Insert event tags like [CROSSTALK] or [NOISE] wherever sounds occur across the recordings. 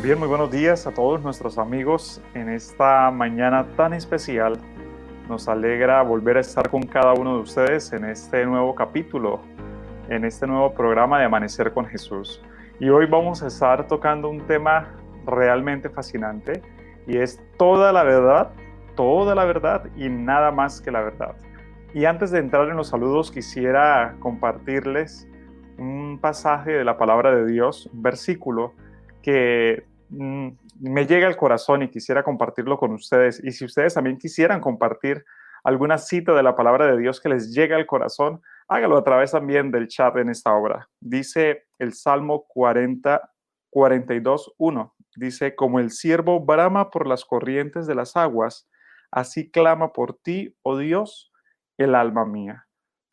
Bien, muy buenos días a todos nuestros amigos en esta mañana tan especial. Nos alegra volver a estar con cada uno de ustedes en este nuevo capítulo, en este nuevo programa de Amanecer con Jesús. Y hoy vamos a estar tocando un tema realmente fascinante y es toda la verdad, toda la verdad y nada más que la verdad. Y antes de entrar en los saludos quisiera compartirles un pasaje de la palabra de Dios, un versículo que mm, me llega al corazón y quisiera compartirlo con ustedes. Y si ustedes también quisieran compartir alguna cita de la palabra de Dios que les llegue al corazón, hágalo a través también del chat en esta obra. Dice el Salmo 40, 42, 1. Dice, como el siervo brama por las corrientes de las aguas, así clama por ti, oh Dios, el alma mía.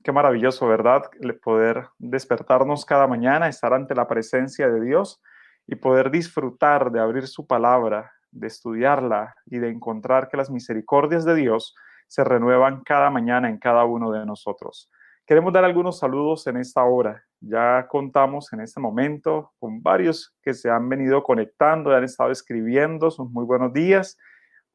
Qué maravilloso, ¿verdad? Poder despertarnos cada mañana, estar ante la presencia de Dios y poder disfrutar de abrir su palabra, de estudiarla y de encontrar que las misericordias de Dios se renuevan cada mañana en cada uno de nosotros. Queremos dar algunos saludos en esta hora. Ya contamos en este momento con varios que se han venido conectando y han estado escribiendo sus muy buenos días.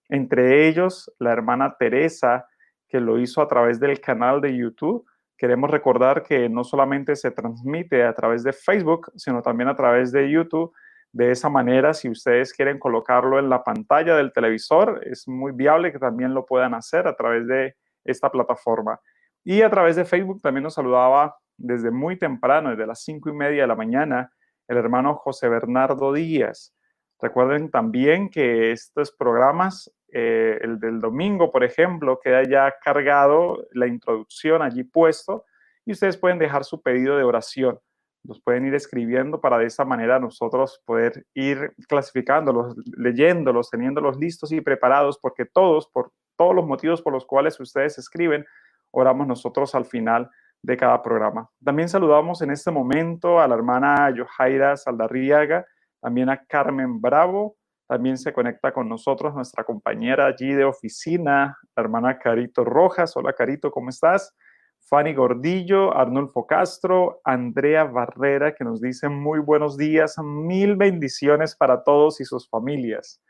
Entre ellos, la hermana Teresa, que lo hizo a través del canal de YouTube Queremos recordar que no solamente se transmite a través de Facebook, sino también a través de YouTube. De esa manera, si ustedes quieren colocarlo en la pantalla del televisor, es muy viable que también lo puedan hacer a través de esta plataforma. Y a través de Facebook también nos saludaba desde muy temprano, desde las cinco y media de la mañana, el hermano José Bernardo Díaz. Recuerden también que estos programas eh, el del domingo, por ejemplo, queda ya cargado la introducción allí puesto y ustedes pueden dejar su pedido de oración. Los pueden ir escribiendo para de esa manera nosotros poder ir clasificándolos, leyéndolos, teniéndolos listos y preparados, porque todos, por todos los motivos por los cuales ustedes escriben, oramos nosotros al final de cada programa. También saludamos en este momento a la hermana Yohaira Saldarriaga, también a Carmen Bravo, también se conecta con nosotros nuestra compañera allí de oficina, la hermana Carito Rojas. Hola Carito, ¿cómo estás? Fanny Gordillo, Arnulfo Castro, Andrea Barrera, que nos dice muy buenos días, mil bendiciones para todos y sus familias.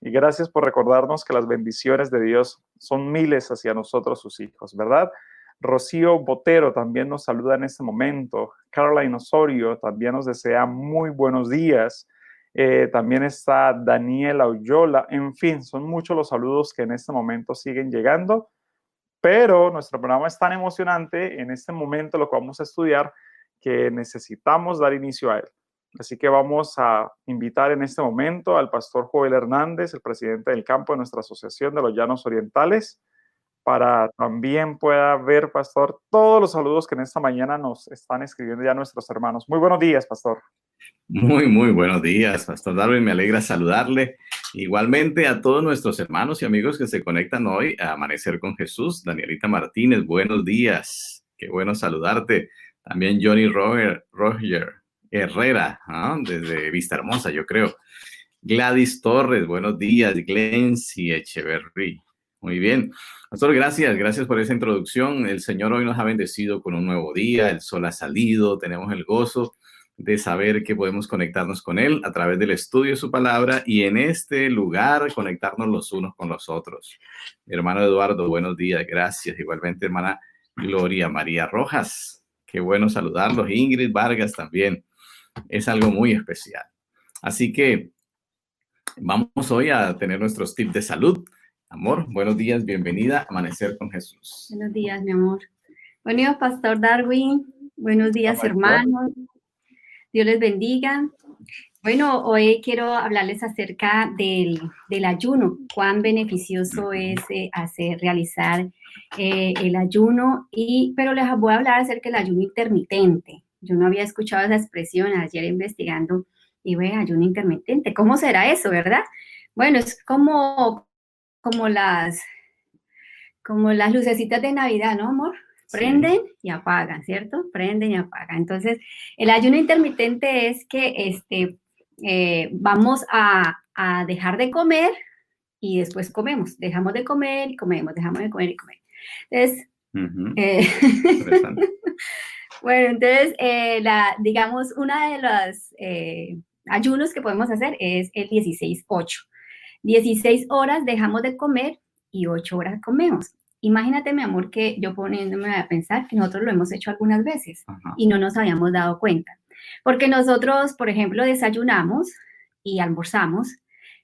Y gracias por recordarnos que las bendiciones de Dios son miles hacia nosotros, sus hijos, ¿verdad? Rocío Botero también nos saluda en este momento. Caroline Osorio también nos desea muy buenos días. Eh, también está Daniela Oyola, en fin, son muchos los saludos que en este momento siguen llegando, pero nuestro programa es tan emocionante en este momento lo que vamos a estudiar que necesitamos dar inicio a él. Así que vamos a invitar en este momento al pastor Joel Hernández, el presidente del campo de nuestra Asociación de los Llanos Orientales, para también pueda ver, pastor, todos los saludos que en esta mañana nos están escribiendo ya nuestros hermanos. Muy buenos días, pastor. Muy, muy buenos días, Pastor Darwin. Me alegra saludarle. Igualmente a todos nuestros hermanos y amigos que se conectan hoy a Amanecer con Jesús. Danielita Martínez, buenos días. Qué bueno saludarte. También Johnny Roger, Roger Herrera, desde Vista Hermosa, yo creo. Gladys Torres, buenos días. Glency Echeverry. Muy bien. Pastor, gracias, gracias por esa introducción. El Señor hoy nos ha bendecido con un nuevo día, el sol ha salido, tenemos el gozo de saber que podemos conectarnos con Él a través del estudio de su palabra y en este lugar conectarnos los unos con los otros. Hermano Eduardo, buenos días, gracias. Igualmente, hermana Gloria María Rojas, qué bueno saludarlos. Ingrid Vargas también, es algo muy especial. Así que vamos hoy a tener nuestros tips de salud. Amor, buenos días, bienvenida a Amanecer con Jesús. Buenos días, mi amor. Buenos días, Pastor Darwin. Buenos días, hermanos. Dios les bendiga. Bueno, hoy quiero hablarles acerca del, ayuno, cuán beneficioso es eh, hacer, realizar eh, el ayuno, y, pero les voy a hablar acerca del ayuno intermitente. Yo no había escuchado esa expresión ayer investigando y ve ayuno intermitente. ¿Cómo será eso, verdad? Bueno, es como, como las como las lucecitas de Navidad, ¿no, amor? prenden y apagan, ¿cierto? Prenden y apagan. Entonces, el ayuno intermitente es que este, eh, vamos a, dejar de comer y después comemos. Dejamos de comer y comemos, dejamos de comer y comemos. Entonces, eh, [LAUGHS] bueno, entonces, eh, la, digamos, una de las ayunos que podemos hacer es el 16-8. 16 horas dejamos de comer y 8 horas comemos. Imagínate, mi amor, que yo poniéndome a pensar que nosotros lo hemos hecho algunas veces y no nos habíamos dado cuenta. Porque nosotros, por ejemplo, desayunamos y almorzamos,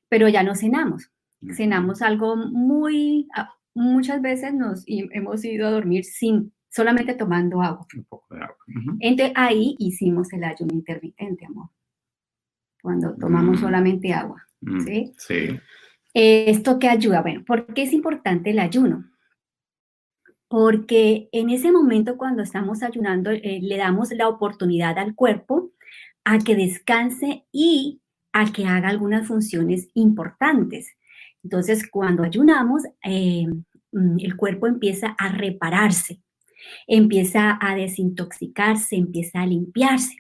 pero ya no cenamos. Cenamos algo muy, ah, muchas veces nos hemos ido a dormir sin solamente tomando agua. Un poco de agua. Entonces ahí hicimos el ayuno intermitente, amor. Cuando tomamos mm. solamente agua. Mm, ¿sí? Sí. ¿Esto qué ayuda? Bueno, ¿por qué es importante el ayuno? Porque en ese momento cuando estamos ayunando eh, le damos la oportunidad al cuerpo a que descanse y a que haga algunas funciones importantes. Entonces, cuando ayunamos, eh, mm, el cuerpo empieza a repararse, empieza a desintoxicarse, empieza a limpiarse.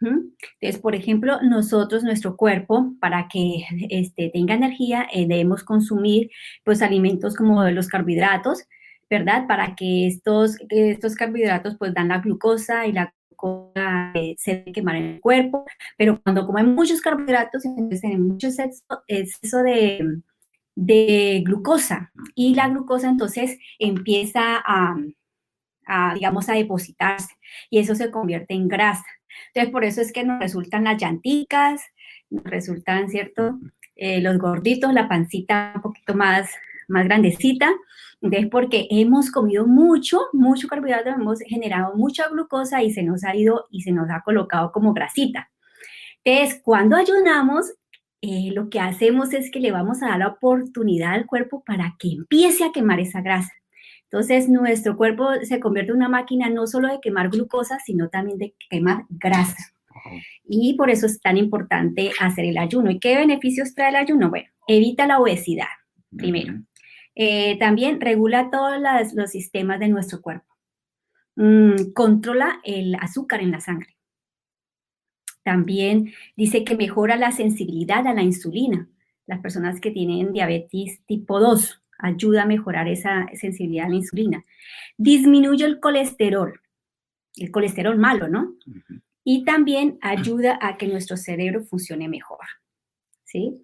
Entonces, por ejemplo, nosotros, nuestro cuerpo, para que este, tenga energía, eh, debemos consumir pues alimentos como los carbohidratos, ¿verdad? Para que estos, estos carbohidratos pues dan la glucosa y la glucosa eh, se quemar en el cuerpo, pero cuando comemos muchos carbohidratos, entonces tenemos mucho exceso, de glucosa. Y la glucosa entonces empieza a, a, digamos, a depositarse y eso se convierte en grasa. Entonces, por eso es que nos resultan las llanticas, nos resultan, ¿cierto? Eh, los gorditos, la pancita un poquito más, más grandecita. Entonces, porque hemos comido mucho, mucho carbohidrato, hemos generado mucha glucosa y se nos ha ido y se nos ha colocado como grasita. Entonces, cuando ayunamos, eh, lo que hacemos es que le vamos a dar la oportunidad al cuerpo para que empiece a quemar esa grasa. Entonces, nuestro cuerpo se convierte en una máquina no solo de quemar glucosa, sino también de quemar grasa. Y por eso es tan importante hacer el ayuno. ¿Y qué beneficios trae el ayuno? Bueno, evita la obesidad, primero. Eh, también regula todos los sistemas de nuestro cuerpo. Mm, controla el azúcar en la sangre. También dice que mejora la sensibilidad a la insulina. Las personas que tienen diabetes tipo 2, ayuda a mejorar esa sensibilidad a la insulina. Disminuye el colesterol, el colesterol malo, ¿no? Y también ayuda a que nuestro cerebro funcione mejor, ¿sí?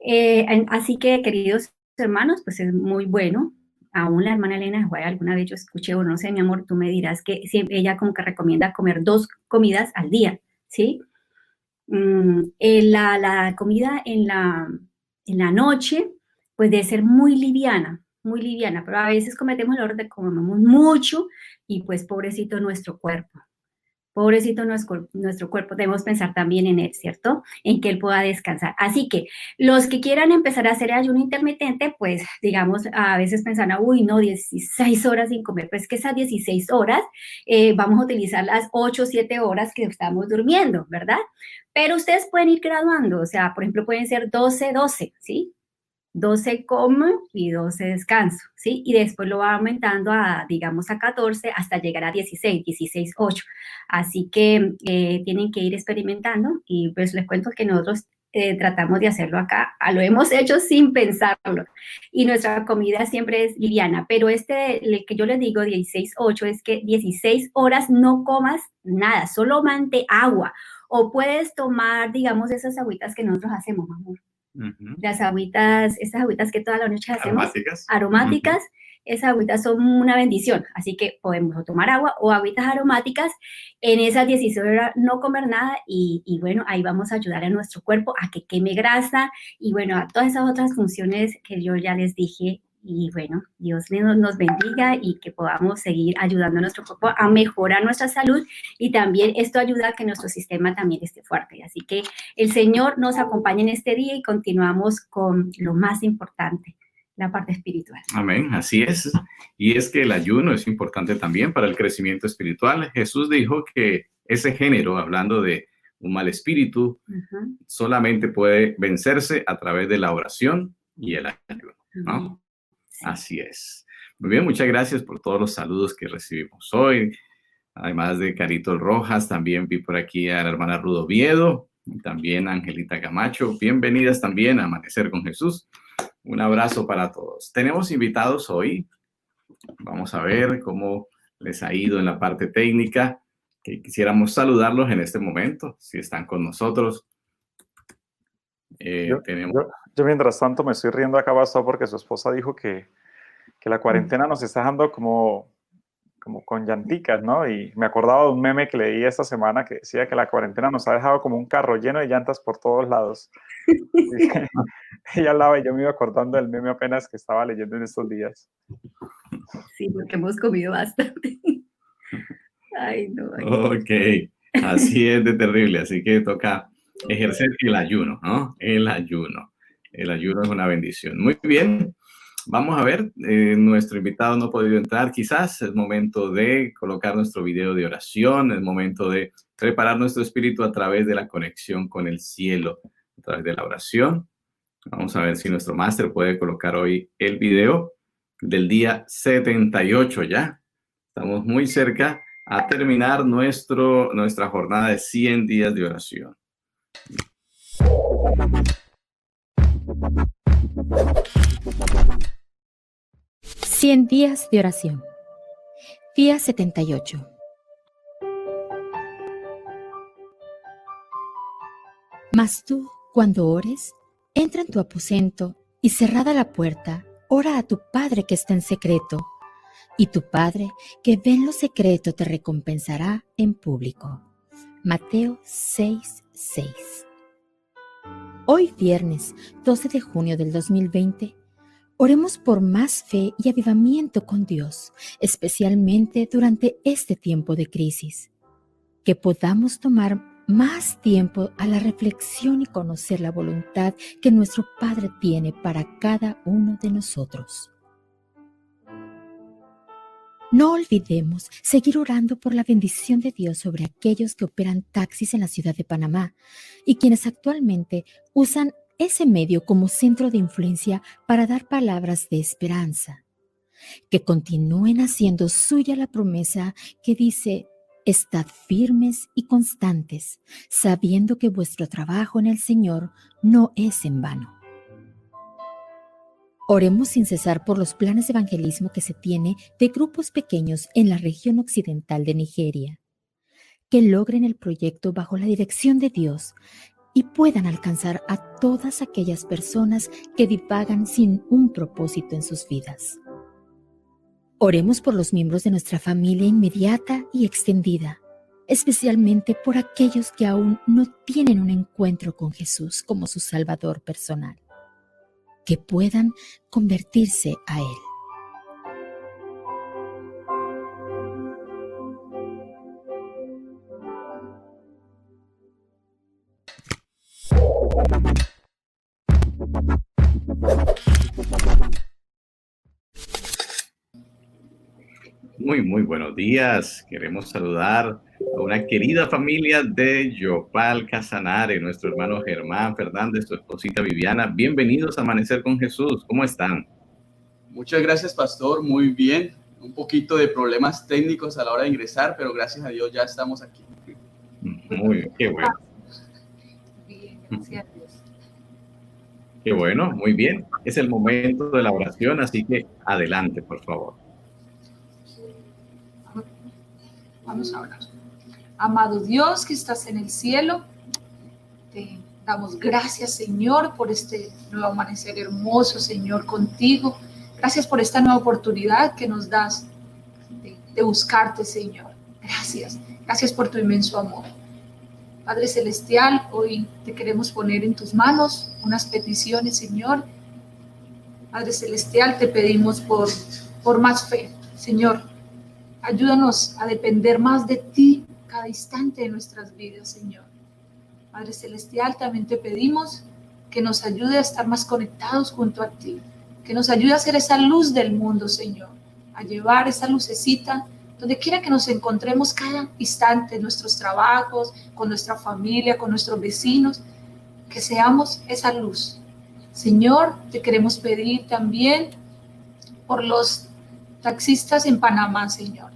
Eh, así que, queridos hermanos, pues es muy bueno. Aún la hermana Elena alguna vez yo escuché, o no sé, mi amor, tú me dirás que siempre ella como que recomienda comer dos comidas al día, ¿sí? Mm, la, la, comida en la, en la noche, pues debe ser muy liviana, muy liviana, pero a veces cometemos el error de comemos mucho y pues pobrecito nuestro cuerpo. Pobrecito nuestro, nuestro cuerpo, debemos pensar también en él, ¿cierto? En que él pueda descansar. Así que los que quieran empezar a hacer ayuno intermitente, pues digamos, a veces pensan, uy, no, 16 horas sin comer, pues que esas 16 horas eh, vamos a utilizar las 8 o 7 horas que estamos durmiendo, ¿verdad? Pero ustedes pueden ir graduando, o sea, por ejemplo, pueden ser 12, 12, ¿sí? 12 como y 12 descanso, ¿sí? Y después lo va aumentando a, digamos, a 14 hasta llegar a 16, 16, 8. Así que eh, tienen que ir experimentando y pues les cuento que nosotros eh, tratamos de hacerlo acá, ah, lo hemos hecho sin pensarlo y nuestra comida siempre es liviana, pero este, el que yo les digo 16, 8 es que 16 horas no comas nada, solo mante agua o puedes tomar, digamos, esas agüitas que nosotros hacemos, amor las agüitas, esas agüitas que toda la noche hacemos. Aromáticas. Aromáticas. Esas agüitas son una bendición, así que podemos tomar agua o agüitas aromáticas. En esas 16 horas no comer nada y, y bueno, ahí vamos a ayudar a nuestro cuerpo a que queme grasa y bueno, a todas esas otras funciones que yo ya les dije y bueno, Dios nos bendiga y que podamos seguir ayudando a nuestro cuerpo a mejorar nuestra salud y también esto ayuda a que nuestro sistema también esté fuerte. Así que el Señor nos acompañe en este día y continuamos con lo más importante, la parte espiritual. Amén, así es. Y es que el ayuno es importante también para el crecimiento espiritual. Jesús dijo que ese género, hablando de un mal espíritu, solamente puede vencerse a través de la oración y el ayuno, ¿no? Así es. Muy bien, muchas gracias por todos los saludos que recibimos hoy. Además de Carito Rojas, también vi por aquí a la hermana Rudo Viedo, también Angelita Camacho. Bienvenidas también a Amanecer con Jesús. Un abrazo para todos. Tenemos invitados hoy. Vamos a ver cómo les ha ido en la parte técnica. Que quisiéramos saludarlos en este momento, si están con nosotros. Eh, yo, tenemos... yo, mientras tanto me estoy riendo acá bastante porque su esposa dijo que, que la cuarentena nos está dejando como como con llanticas, ¿no? Y me acordaba de un meme que leí esta semana que decía que la cuarentena nos ha dejado como un carro lleno de llantas por todos lados. [LAUGHS] Ella hablaba y yo me iba acordando del meme apenas que estaba leyendo en estos días. Sí, porque hemos comido bastante. Ay, no. Ok, así es de terrible, así que toca ejercer el ayuno, ¿no? El ayuno. El ayuno es una bendición. Muy bien. Vamos a ver, eh, nuestro invitado no ha podido entrar, quizás es momento de colocar nuestro video de oración, es momento de preparar nuestro espíritu a través de la conexión con el cielo, a través de la oración. Vamos a ver si nuestro máster puede colocar hoy el video del día 78 ya. Estamos muy cerca a terminar nuestro, nuestra jornada de 100 días de oración. 100 días de oración. Día 78. Mas tú, cuando ores, entra en tu aposento y cerrada la puerta, ora a tu Padre que está en secreto, y tu Padre que ve en lo secreto te recompensará en público. Mateo 6, 6. Hoy viernes 12 de junio del 2020 Oremos por más fe y avivamiento con Dios, especialmente durante este tiempo de crisis. Que podamos tomar más tiempo a la reflexión y conocer la voluntad que nuestro Padre tiene para cada uno de nosotros. No olvidemos seguir orando por la bendición de Dios sobre aquellos que operan taxis en la ciudad de Panamá y quienes actualmente usan ese medio como centro de influencia para dar palabras de esperanza. Que continúen haciendo suya la promesa que dice, Estad firmes y constantes, sabiendo que vuestro trabajo en el Señor no es en vano. Oremos sin cesar por los planes de evangelismo que se tiene de grupos pequeños en la región occidental de Nigeria, que logren el proyecto bajo la dirección de Dios y puedan alcanzar a todas aquellas personas que divagan sin un propósito en sus vidas. Oremos por los miembros de nuestra familia inmediata y extendida, especialmente por aquellos que aún no tienen un encuentro con Jesús como su Salvador personal, que puedan convertirse a Él. Muy, muy buenos días. Queremos saludar a una querida familia de Yopal Casanare, nuestro hermano Germán Fernández, su esposita Viviana. Bienvenidos a Amanecer con Jesús. ¿Cómo están? Muchas gracias, pastor. Muy bien. Un poquito de problemas técnicos a la hora de ingresar, pero gracias a Dios ya estamos aquí. Muy bien, qué bueno. Bien, gracias Qué bueno, muy bien. Es el momento de la oración, así que adelante, por favor. Vamos a orar. Amado Dios que estás en el cielo, te damos gracias, Señor, por este nuevo amanecer hermoso, Señor, contigo. Gracias por esta nueva oportunidad que nos das de, buscarte, Señor. Gracias. Gracias por tu inmenso amor. Padre Celestial, hoy te queremos poner en tus manos unas peticiones, Señor. Padre Celestial, te pedimos por, por más fe, Señor. Ayúdanos a depender más de ti cada instante de nuestras vidas, Señor. Padre Celestial, también te pedimos que nos ayude a estar más conectados junto a ti, que nos ayude a ser esa luz del mundo, Señor, a llevar esa lucecita donde quiera que nos encontremos cada instante, en nuestros trabajos, con nuestra familia, con nuestros vecinos, que seamos esa luz. Señor, te queremos pedir también por los taxistas en Panamá, Señor.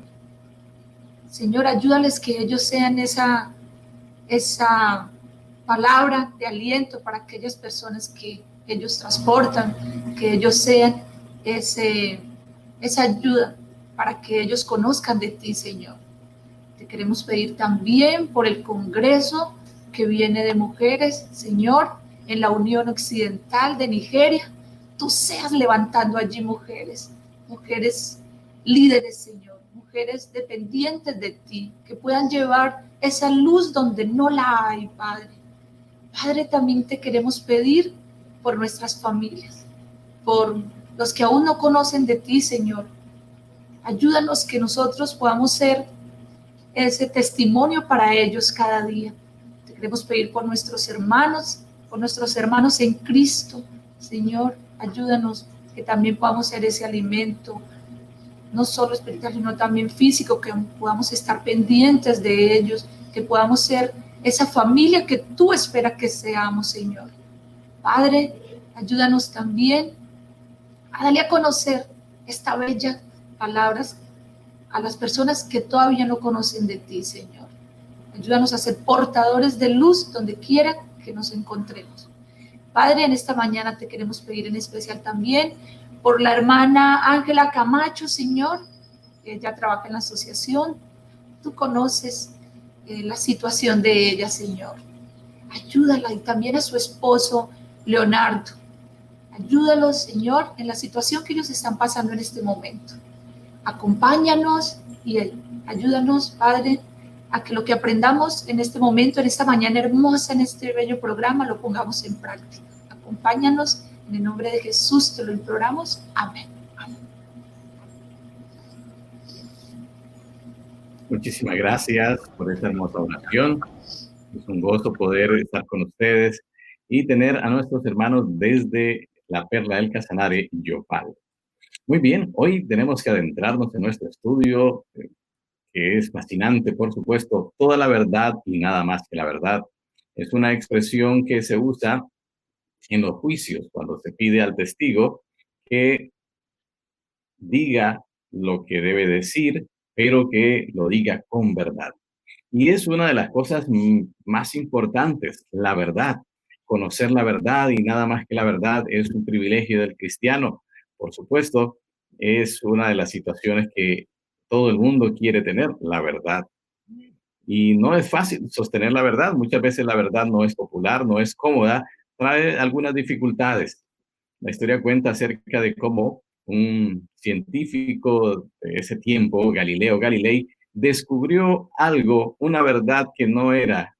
Señor, ayúdales que ellos sean esa, esa palabra de aliento para aquellas personas que ellos transportan, que ellos sean ese, esa ayuda para que ellos conozcan de ti, Señor. Te queremos pedir también por el Congreso que viene de mujeres, Señor, en la Unión Occidental de Nigeria, tú seas levantando allí mujeres, mujeres líderes, Señor, mujeres dependientes de ti, que puedan llevar esa luz donde no la hay, Padre. Padre, también te queremos pedir por nuestras familias, por los que aún no conocen de ti, Señor. Ayúdanos que nosotros podamos ser ese testimonio para ellos cada día. Te queremos pedir por nuestros hermanos, por nuestros hermanos en Cristo. Señor, ayúdanos que también podamos ser ese alimento, no solo espiritual, sino también físico, que podamos estar pendientes de ellos, que podamos ser esa familia que tú esperas que seamos, Señor. Padre, ayúdanos también a darle a conocer esta bella palabras a las personas que todavía no conocen de ti, Señor. Ayúdanos a ser portadores de luz donde quiera que nos encontremos. Padre, en esta mañana te queremos pedir en especial también por la hermana Ángela Camacho, Señor. Ella trabaja en la asociación. Tú conoces eh, la situación de ella, Señor. Ayúdala y también a su esposo, Leonardo. Ayúdalos, Señor, en la situación que ellos están pasando en este momento. Acompáñanos y ayúdanos, Padre, a que lo que aprendamos en este momento, en esta mañana hermosa, en este bello programa, lo pongamos en práctica. Acompáñanos, en el nombre de Jesús te lo imploramos. Amén. Muchísimas gracias por esta hermosa oración. Es un gozo poder estar con ustedes y tener a nuestros hermanos desde la Perla del Casanare, Yopal. Muy bien, hoy tenemos que adentrarnos en nuestro estudio, eh, que es fascinante, por supuesto, toda la verdad y nada más que la verdad. Es una expresión que se usa en los juicios, cuando se pide al testigo que diga lo que debe decir, pero que lo diga con verdad. Y es una de las cosas más importantes, la verdad. Conocer la verdad y nada más que la verdad es un privilegio del cristiano por supuesto, es una de las situaciones que todo el mundo quiere tener, la verdad. Y no es fácil sostener la verdad. Muchas veces la verdad no es popular, no es cómoda, trae algunas dificultades. La historia cuenta acerca de cómo un científico de ese tiempo, Galileo Galilei, descubrió algo, una verdad que no era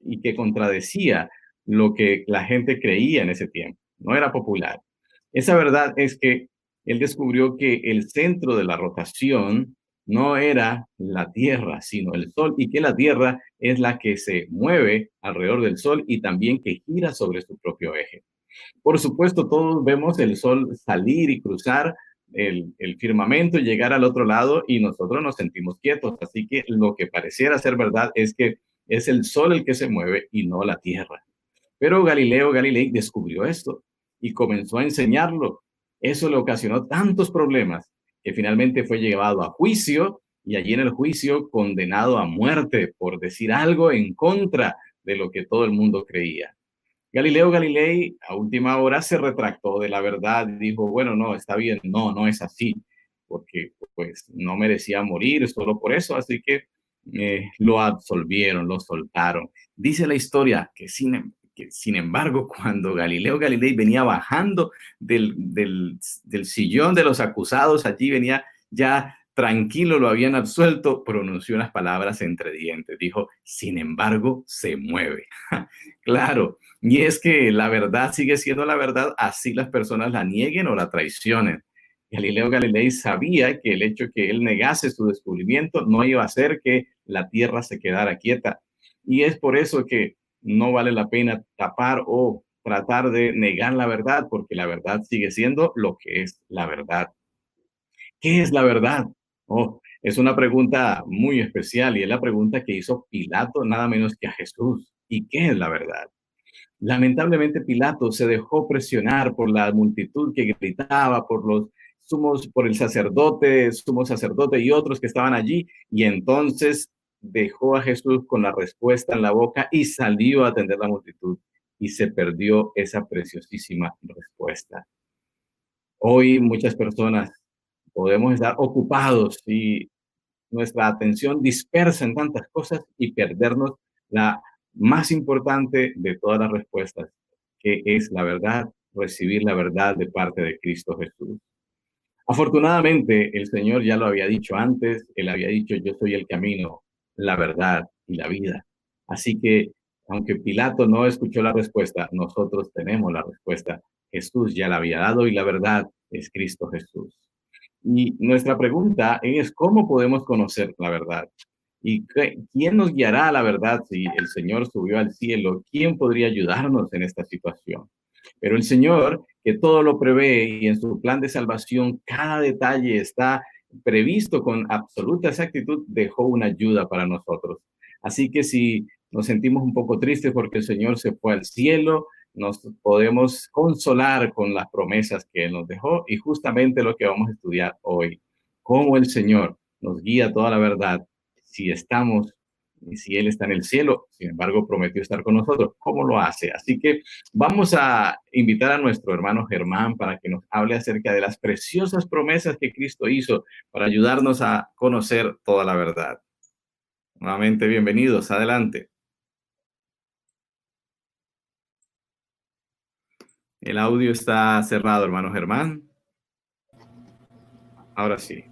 y que contradecía lo que la gente creía en ese tiempo. No era popular. Esa verdad es que él descubrió que el centro de la rotación no era la Tierra, sino el Sol, y que la Tierra es la que se mueve alrededor del Sol y también que gira sobre su propio eje. Por supuesto, todos vemos el Sol salir y cruzar el, firmamento y llegar al otro lado y nosotros nos sentimos quietos. Así que lo que pareciera ser verdad es que es el Sol el que se mueve y no la Tierra. Pero Galileo Galilei descubrió esto y comenzó a enseñarlo. Eso le ocasionó tantos problemas que finalmente fue llevado a juicio y allí en el juicio condenado a muerte por decir algo en contra de lo que todo el mundo creía. Galileo Galilei a última hora se retractó de la verdad dijo, bueno, no, está bien, no, no es así, porque pues no merecía morir solo por eso, así que eh, lo absolvieron, lo soltaron. Dice la historia que sin, sin embargo, [LAUGHS] cuando Galileo Galilei venía bajando del, del, del sillón de los acusados, allí venía ya tranquilo, lo habían absuelto, pronunció unas palabras entre dientes. Dijo, sin embargo, se mueve. [LAUGHS] claro, y es que la verdad sigue siendo la verdad, así las personas la nieguen o la traicionen. Galileo Galilei sabía que el hecho que él negase su descubrimiento no iba a hacer que la tierra se quedara quieta. Y es por eso que no vale la pena tapar o tratar de negar la verdad, porque la verdad sigue siendo lo que es la verdad. ¿Qué es la verdad? Oh, es una pregunta muy especial y es la pregunta que hizo Pilato nada menos que a Jesús. ¿Y qué es la verdad? Lamentablemente Pilato se dejó presionar por la multitud que gritaba, por los sumos, por el sacerdote, sumo sacerdote y otros que estaban allí, y entonces dejó a Jesús con la respuesta en la boca y salió a atender la multitud y se perdió esa preciosísima respuesta. Hoy muchas personas podemos estar ocupados y nuestra atención dispersa en tantas cosas y perdernos la más importante de todas las respuestas, que es la verdad, recibir la verdad de parte de Cristo Jesús. Afortunadamente, el Señor ya lo había dicho antes, Él había dicho, yo soy el camino, la verdad y la vida. Así que, aunque Pilato no escuchó la respuesta, nosotros tenemos la respuesta. Jesús ya la había dado y la verdad es Cristo Jesús. Y nuestra pregunta es, ¿cómo podemos conocer la verdad? ¿Y quién nos guiará a la verdad si el Señor subió al cielo? ¿Quién podría ayudarnos en esta situación? Pero el Señor, que todo lo prevé y en su plan de salvación cada detalle está previsto con absoluta exactitud, dejó una ayuda para nosotros. Así que si nos sentimos un poco tristes porque el Señor se fue al cielo, nos podemos consolar con las promesas que nos dejó y justamente lo que vamos a estudiar hoy, cómo el Señor nos guía toda la verdad si estamos y si Él está en el cielo, sin embargo prometió estar con nosotros, ¿cómo lo hace? Así que vamos a invitar a nuestro hermano Germán para que nos hable acerca de las preciosas promesas que Cristo hizo para ayudarnos a conocer toda la verdad. Nuevamente, bienvenidos, adelante. El audio está cerrado, hermano Germán. Ahora sí.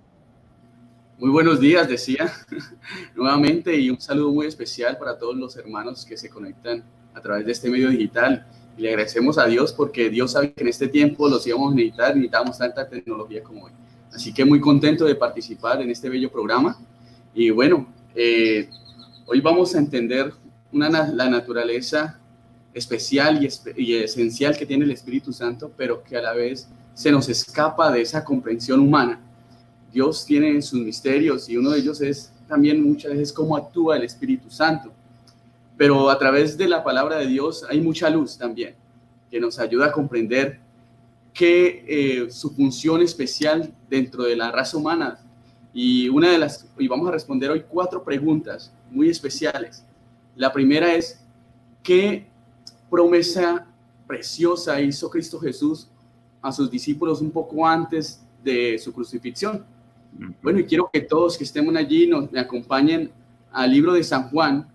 Muy buenos días, decía [LAUGHS] nuevamente, y un saludo muy especial para todos los hermanos que se conectan a través de este medio digital. Le agradecemos a Dios porque Dios sabe que en este tiempo los íbamos a necesitar, necesitamos tanta tecnología como hoy. Así que muy contento de participar en este bello programa. Y bueno, eh, hoy vamos a entender la naturaleza especial y, esencial que tiene el Espíritu Santo, pero que a la vez se nos escapa de esa comprensión humana. Dios tiene sus misterios y uno de ellos es también muchas veces cómo actúa el Espíritu Santo. Pero a través de la palabra de Dios hay mucha luz también que nos ayuda a comprender que eh, su función especial dentro de la raza humana. Y una de las, y vamos a responder hoy cuatro preguntas muy especiales. La primera es, ¿qué promesa preciosa hizo Cristo Jesús a sus discípulos un poco antes de su crucifixión. Bueno, y quiero que todos que estemos allí nos me acompañen al libro de San Juan,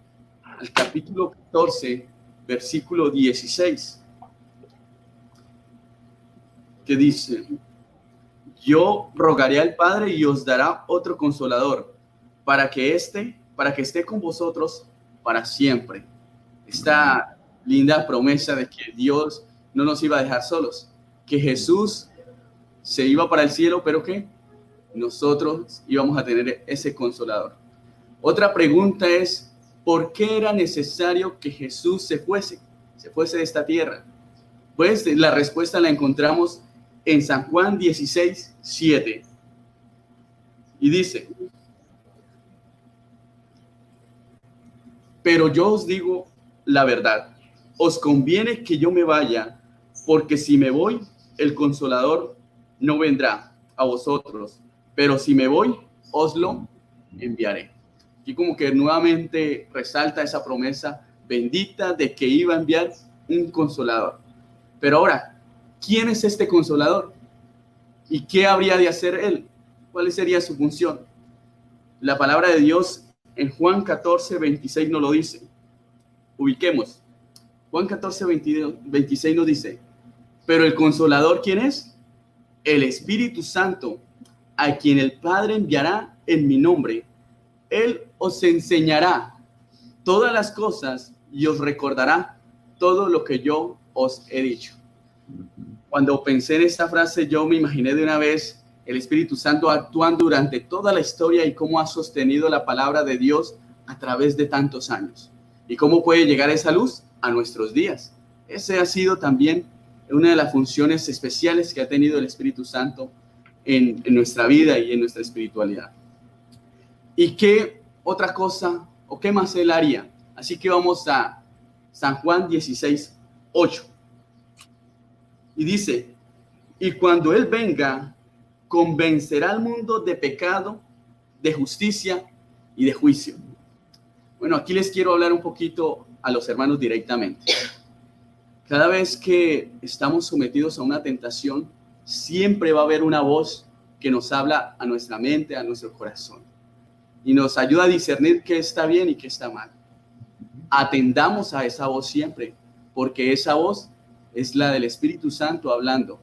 al capítulo 14, versículo 16, que dice, yo rogaré al Padre y os dará otro consolador, para que esté, para que esté con vosotros para siempre. Esta linda promesa de que Dios no nos iba a dejar solos, que Jesús se iba para el cielo, pero que nosotros íbamos a tener ese consolador. Otra pregunta es, ¿por qué era necesario que Jesús se fuese, se fuese de esta tierra? Pues la respuesta la encontramos en San Juan 16, 7. Y dice, pero yo os digo la verdad os conviene que yo me vaya, porque si me voy, el consolador no vendrá a vosotros, pero si me voy, os lo enviaré. Y como que nuevamente resalta esa promesa bendita de que iba a enviar un consolador. Pero ahora, ¿quién es este consolador? ¿Y qué habría de hacer él? ¿Cuál sería su función? La palabra de Dios en Juan 14, 26 nos lo dice. Ubiquemos. Juan 14, 26 nos dice, pero el consolador, ¿quién es? El Espíritu Santo, a quien el Padre enviará en mi nombre. Él os enseñará todas las cosas y os recordará todo lo que yo os he dicho. Cuando pensé en esta frase, yo me imaginé de una vez el Espíritu Santo actuando durante toda la historia y cómo ha sostenido la palabra de Dios a través de tantos años. ¿Y cómo puede llegar esa luz? a nuestros días. Ese ha sido también una de las funciones especiales que ha tenido el Espíritu Santo en, nuestra vida y en nuestra espiritualidad. ¿Y qué otra cosa o qué más él haría? Así que vamos a San Juan 16, 8. Y dice, y cuando Él venga, convencerá al mundo de pecado, de justicia y de juicio. Bueno, aquí les quiero hablar un poquito a los hermanos directamente. Cada vez que estamos sometidos a una tentación, siempre va a haber una voz que nos habla a nuestra mente, a nuestro corazón, y nos ayuda a discernir qué está bien y qué está mal. Atendamos a esa voz siempre, porque esa voz es la del Espíritu Santo hablando,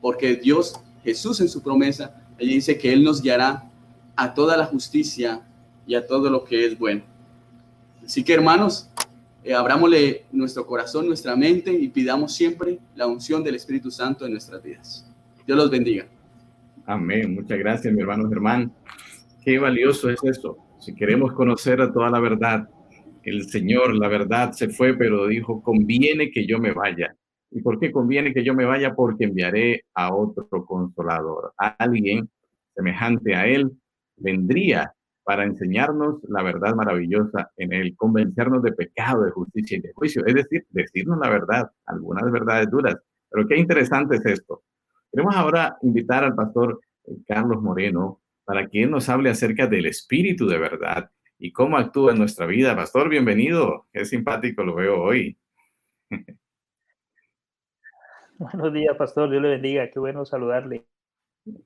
porque Dios, Jesús en su promesa, allí dice que Él nos guiará a toda la justicia y a todo lo que es bueno. Así que hermanos, eh, abrámosle nuestro corazón, nuestra mente y pidamos siempre la unción del Espíritu Santo en nuestras vidas. Dios los bendiga. Amén. Muchas gracias, mi hermano Germán. Qué valioso es esto. Si queremos conocer a toda la verdad, el Señor, la verdad se fue, pero dijo, conviene que yo me vaya. ¿Y por qué conviene que yo me vaya? Porque enviaré a otro consolador, a alguien semejante a él, vendría para enseñarnos la verdad maravillosa en él, convencernos de pecado, de justicia y de juicio, es decir, decirnos la verdad, algunas verdades duras. Pero qué interesante es esto. Queremos ahora invitar al pastor eh, Carlos Moreno para que él nos hable acerca del espíritu de verdad y cómo actúa en nuestra vida. Pastor, bienvenido. Qué simpático lo veo hoy. [LAUGHS] Buenos días, pastor. Dios le bendiga. Qué bueno saludarle.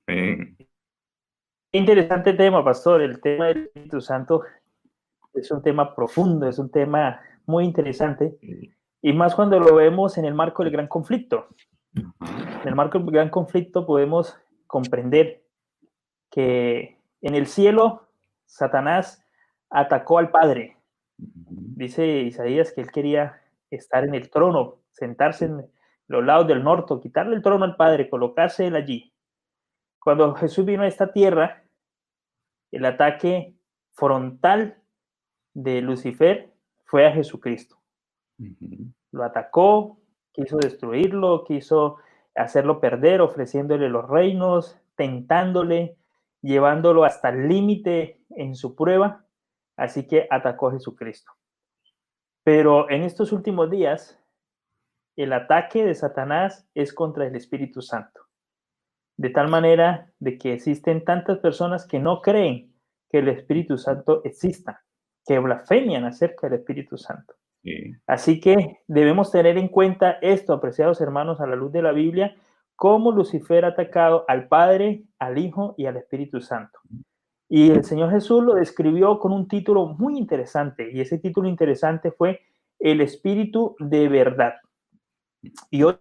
Qué interesante tema, pastor. El tema del Espíritu Santo es un tema profundo, es un tema muy interesante. Y más cuando lo vemos en el marco del gran conflicto. En el marco del gran conflicto podemos comprender que en el cielo Satanás atacó al Padre. Dice Isaías que él quería estar en el trono, sentarse en los lados del norte, quitarle el trono al Padre, colocarse él allí. Cuando Jesús vino a esta tierra, el ataque frontal de Lucifer fue a Jesucristo. Lo atacó, quiso destruirlo, quiso hacerlo perder, ofreciéndole los reinos, tentándole, llevándolo hasta el límite en su prueba. Así que atacó a Jesucristo. Pero en estos últimos días, el ataque de Satanás es contra el Espíritu Santo. De tal manera de que existen tantas personas que no creen que el Espíritu Santo exista, que blasfemian acerca del Espíritu Santo. Así que debemos tener en cuenta esto, apreciados hermanos, a la luz de la Biblia, cómo Lucifer ha atacado al Padre, al Hijo y al Espíritu Santo. Y el Señor Jesús lo describió con un título muy interesante, y ese título interesante fue El Espíritu de Verdad. Y hoy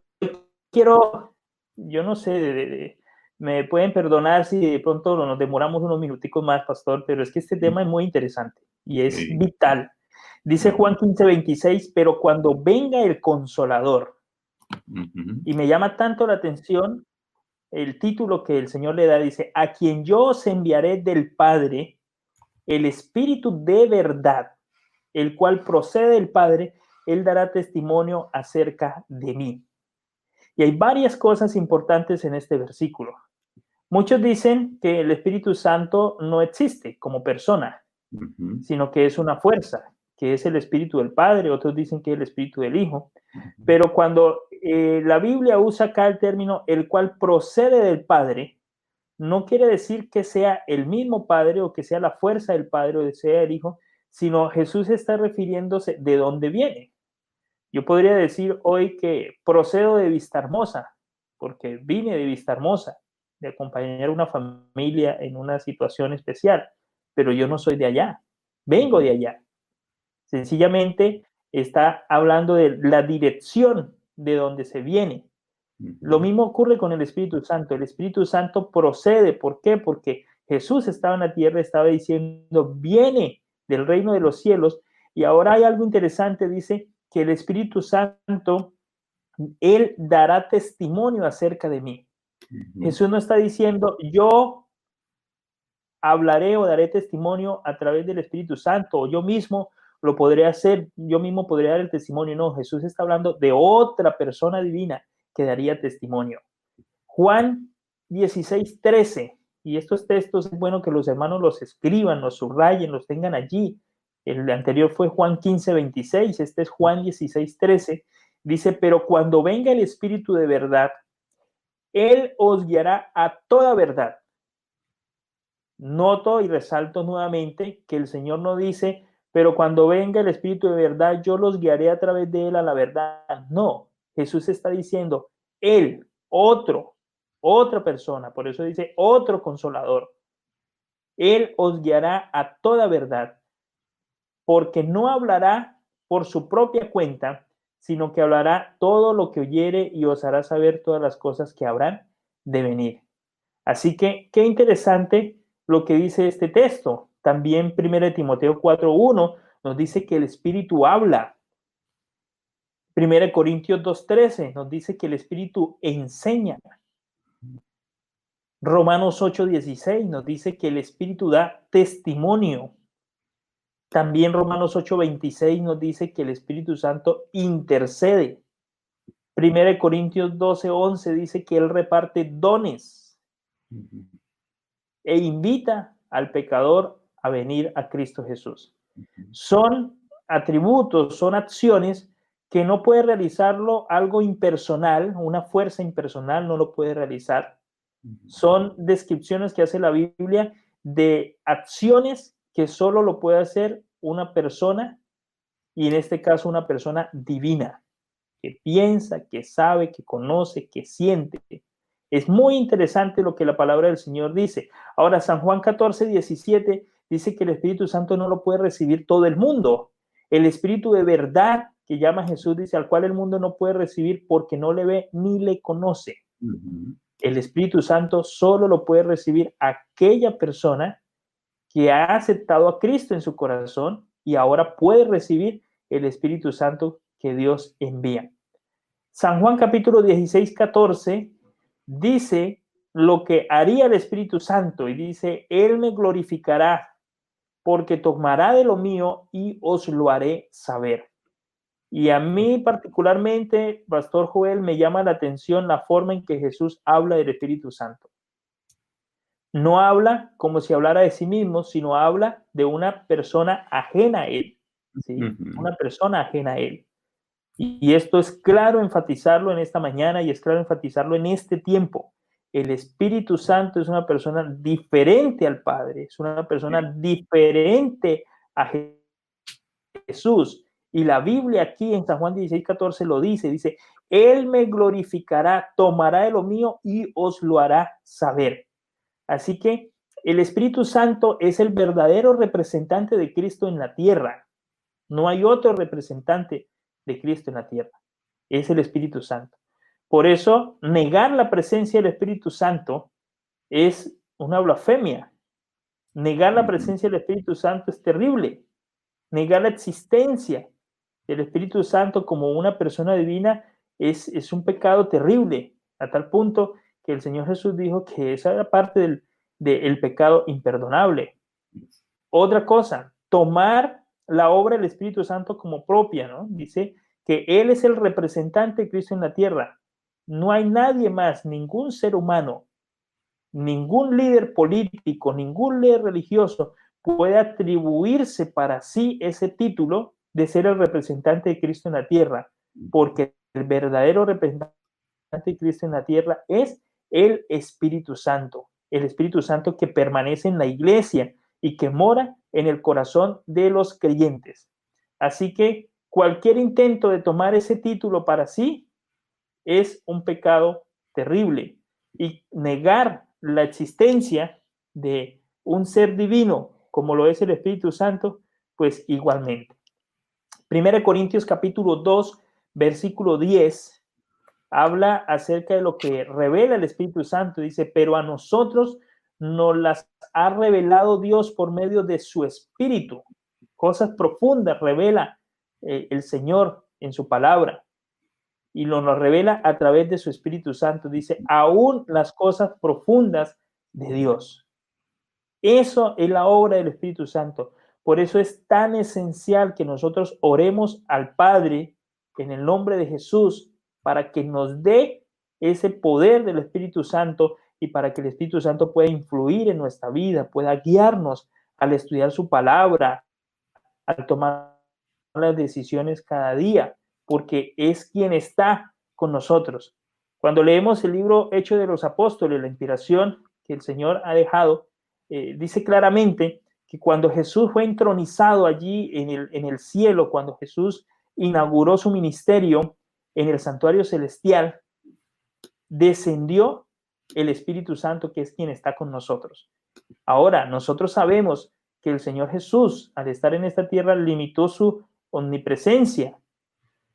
quiero, yo no sé, me pueden perdonar si de pronto nos demoramos unos minuticos más, pastor, pero es que este tema es muy interesante y es vital Dice Juan 15, 26, pero cuando venga el consolador, y me llama tanto la atención el título que el Señor le da, dice, a quien yo os enviaré del Padre, el Espíritu de verdad, el cual procede del Padre, Él dará testimonio acerca de mí. Y hay varias cosas importantes en este versículo. Muchos dicen que el Espíritu Santo no existe como persona, sino que es una fuerza, que es el Espíritu del Padre, otros dicen que es el Espíritu del Hijo, pero cuando eh, la Biblia usa acá el término el cual procede del Padre, no quiere decir que sea el mismo Padre o que sea la fuerza del Padre o que sea el Hijo, sino Jesús está refiriéndose de dónde viene. Yo podría decir hoy que procedo de Vista Hermosa, porque vine de Vista Hermosa, de acompañar a una familia en una situación especial, pero yo no soy de allá, vengo de allá. Sencillamente está hablando de la dirección de donde se viene. Lo mismo ocurre con el Espíritu Santo. El Espíritu Santo procede. ¿Por qué? Porque Jesús estaba en la tierra, estaba diciendo, viene del reino de los cielos. Y ahora hay algo interesante, dice que el Espíritu Santo, Él dará testimonio acerca de mí. Jesús no está diciendo, yo hablaré o daré testimonio a través del Espíritu Santo, o yo mismo lo podría hacer, yo mismo podría dar el testimonio. No, Jesús está hablando de otra persona divina que daría testimonio. Juan 16, 13. Y estos textos es bueno que los hermanos los escriban, los subrayen, los tengan allí. El anterior fue Juan 15, 26. Este es Juan 16, 13. Dice, pero cuando venga el Espíritu de verdad, Él os guiará a toda verdad. Noto y resalto nuevamente que el Señor no dice, pero cuando venga el Espíritu de verdad, yo los guiaré a través de él a la verdad. No, Jesús está diciendo, él, otro, otra persona, por eso dice otro consolador. Él os guiará a toda verdad, porque no hablará por su propia cuenta, sino que hablará todo lo que oyere y os hará saber todas las cosas que habrán de venir. Así que qué interesante lo que dice este texto. También 1 Timoteo 4.1 nos dice que el Espíritu habla. 1 Corintios 2.13 nos dice que el Espíritu enseña. Romanos 8.16 nos dice que el Espíritu da testimonio. También Romanos 8:26 nos dice que el Espíritu Santo intercede. 1 Corintios 12:11 dice que Él reparte dones e invita al pecador a venir a Cristo Jesús. Son atributos, son acciones que no puede realizarlo algo impersonal, una fuerza impersonal no lo puede realizar. Son descripciones que hace la Biblia de acciones que solo lo puede hacer una persona, y en este caso una persona divina, que piensa, que sabe, que conoce, que siente. Es muy interesante lo que la palabra del Señor dice. Ahora, San Juan 14, 17 dice que el Espíritu Santo no lo puede recibir todo el mundo. El Espíritu de verdad que llama Jesús dice al cual el mundo no puede recibir porque no le ve ni le conoce. El Espíritu Santo solo lo puede recibir aquella persona que ha aceptado a Cristo en su corazón y ahora puede recibir el Espíritu Santo que Dios envía. San Juan capítulo 16, 14 dice lo que haría el Espíritu Santo y dice, Él me glorificará porque tomará de lo mío y os lo haré saber. Y a mí particularmente, Pastor Joel, me llama la atención la forma en que Jesús habla del Espíritu Santo no habla como si hablara de sí mismo, sino habla de una persona ajena a él, una persona ajena a él. Y, esto es claro enfatizarlo en esta mañana y es claro enfatizarlo en este tiempo. El Espíritu Santo es una persona diferente al Padre, es una persona diferente a Jesús. Y la Biblia aquí en San Juan 16, 14 lo dice, dice, Él me glorificará, tomará de lo mío y os lo hará saber. Así que el Espíritu Santo es el verdadero representante de Cristo en la tierra. No hay otro representante de Cristo en la tierra. Es el Espíritu Santo. Por eso, negar la presencia del Espíritu Santo es una blasfemia. Negar la presencia del Espíritu Santo es terrible. Negar la existencia del Espíritu Santo como una persona divina es, es un pecado terrible, a tal punto que el Señor Jesús dijo que esa era parte del, pecado imperdonable. Otra cosa, tomar la obra del Espíritu Santo como propia, ¿no? Dice que Él es el representante de Cristo en la tierra. No hay nadie más, ningún ser humano, ningún líder político, ningún líder religioso puede atribuirse para sí ese título de ser el representante de Cristo en la tierra, porque el verdadero representante de Cristo en la tierra es el Espíritu Santo, el Espíritu Santo que permanece en la iglesia y que mora en el corazón de los creyentes. Así que cualquier intento de tomar ese título para sí es un pecado terrible y negar la existencia de un ser divino como lo es el Espíritu Santo, pues igualmente. Primera Corintios capítulo 2, versículo 10 habla acerca de lo que revela el Espíritu Santo. Dice, pero a nosotros nos las ha revelado Dios por medio de su Espíritu. Cosas profundas revela eh, el Señor en su palabra. Y lo nos revela a través de su Espíritu Santo. Dice, aún las cosas profundas de Dios. Eso es la obra del Espíritu Santo. Por eso es tan esencial que nosotros oremos al Padre en el nombre de Jesús para que nos dé ese poder del Espíritu Santo y para que el Espíritu Santo pueda influir en nuestra vida, pueda guiarnos al estudiar su palabra, al tomar las decisiones cada día, porque es quien está con nosotros. Cuando leemos el libro Hecho de los Apóstoles, la inspiración que el Señor ha dejado, eh, dice claramente que cuando Jesús fue entronizado allí en el, en el cielo, cuando Jesús inauguró su ministerio, en el santuario celestial, descendió el Espíritu Santo, que es quien está con nosotros. Ahora, nosotros sabemos que el Señor Jesús, al estar en esta tierra, limitó su omnipresencia.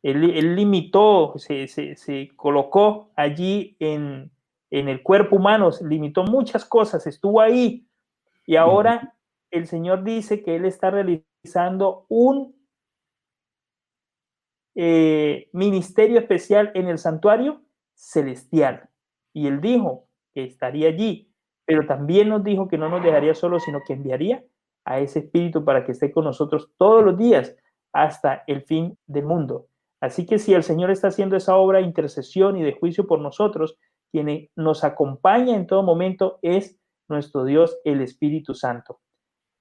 Él, limitó, se, se, colocó allí en, en el cuerpo humano, limitó muchas cosas, estuvo ahí. Y ahora el Señor dice que Él está realizando un eh, ministerio especial en el santuario celestial. Y Él dijo que estaría allí, pero también nos dijo que no nos dejaría solos, sino que enviaría a ese Espíritu para que esté con nosotros todos los días hasta el fin del mundo. Así que si el Señor está haciendo esa obra de intercesión y de juicio por nosotros, quien nos acompaña en todo momento es nuestro Dios, el Espíritu Santo.